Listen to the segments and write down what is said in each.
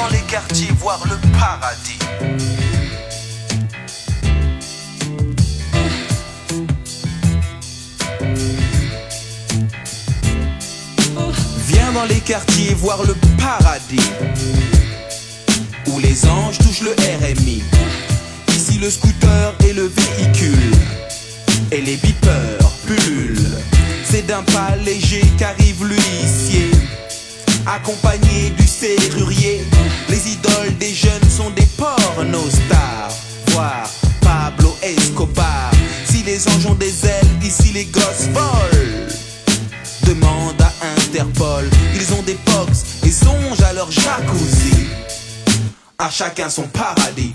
dans les quartiers voir le paradis. Viens dans les quartiers voir le paradis Où les anges touchent le RMI Ici le scooter et le véhicule Et les beepers pullulent. C'est d'un pas léger qu'arrive l'huissier Accompagné du serrurier Les idoles des jeunes sont des pornostars Voir Pablo Escobar Si les anges ont des ailes, ici les gosses volent Demande à Interpol, ils ont des box et songent à leur jacuzzi. À chacun son paradis.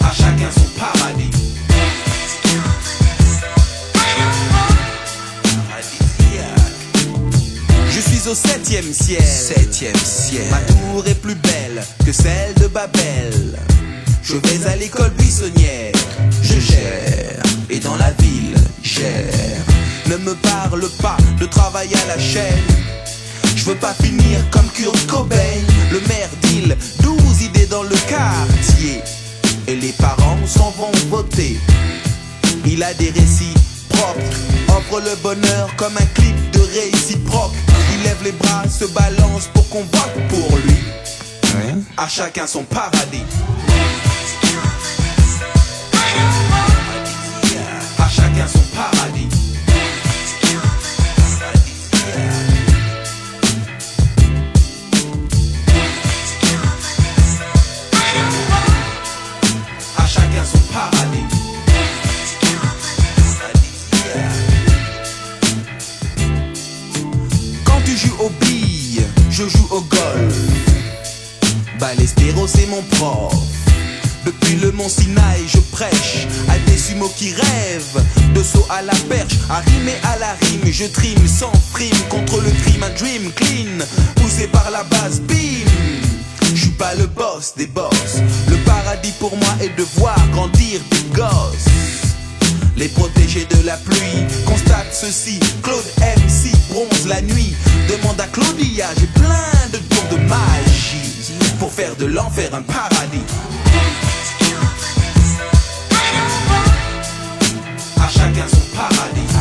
À chacun son paradis. Au septième ciel. Septième ciel. Ma tour est plus belle que celle de Babel. Je vais à l'école buissonnière. Je gère. Et dans la ville, gère. Ne me parle pas de travail à la chaîne. Je veux pas finir comme Kurt Cobain. Le maire d'île, 12 idées dans le quartier. Et les parents s'en vont voter. Il a des récits propres, offre le bonheur comme un clip de réciproque. Lève les bras, se balance pour qu'on vote pour lui. À chacun son paradis. Mon. Depuis le mont Sinaï, je prêche à des sumos qui rêvent de saut à la perche, à rimer à la rime. Je trime sans frime contre le crime, un dream clean, poussé par la base, bim. Je suis pas le boss des boss. Le paradis pour moi est de voir grandir des gosses. Les protégés de la pluie constatent ceci. Claude MC bronze la nuit. Demande à Claudia, j'ai plein de tours de pour faire de l'enfer un paradis. À chacun son paradis.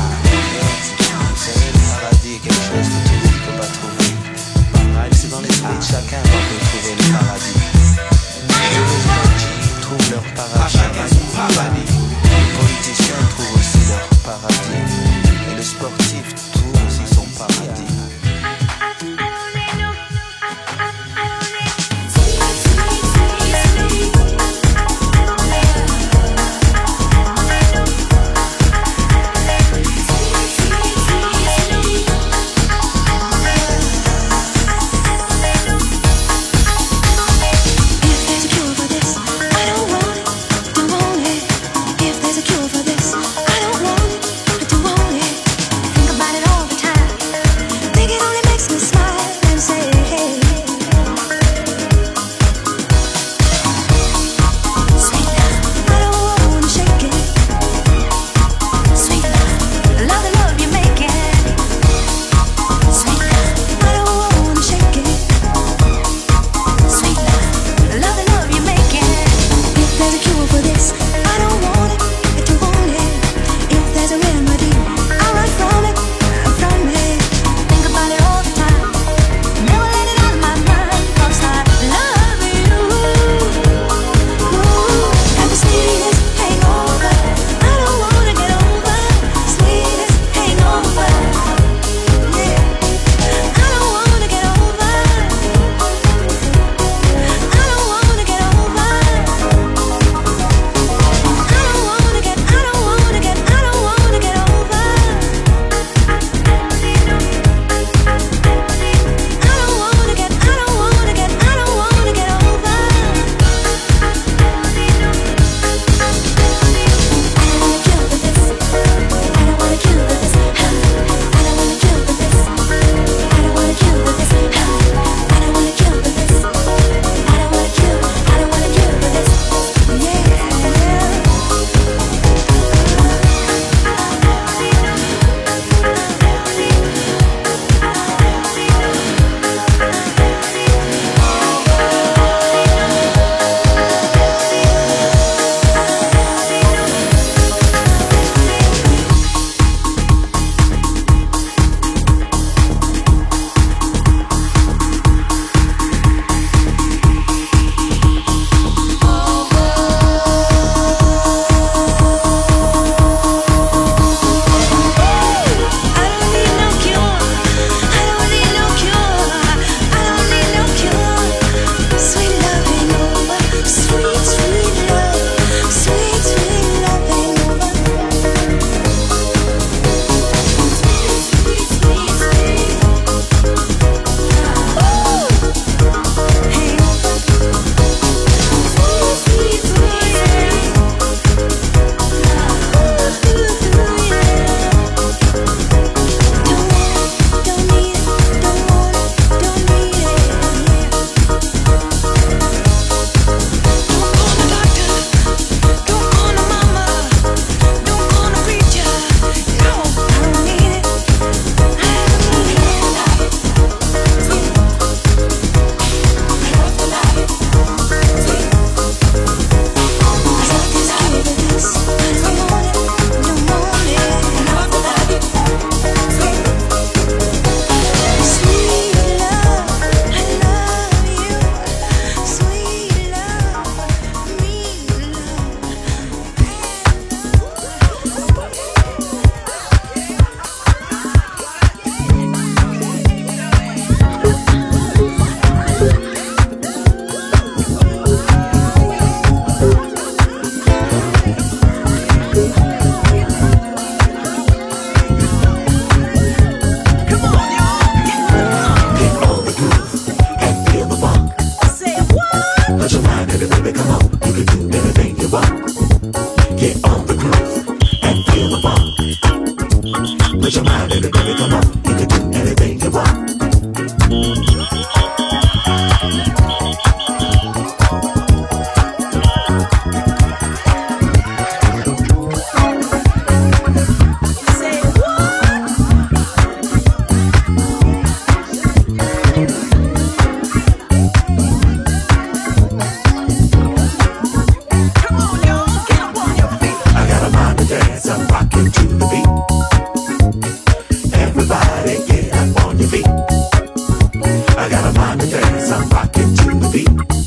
rock it to the beat.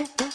Ooh.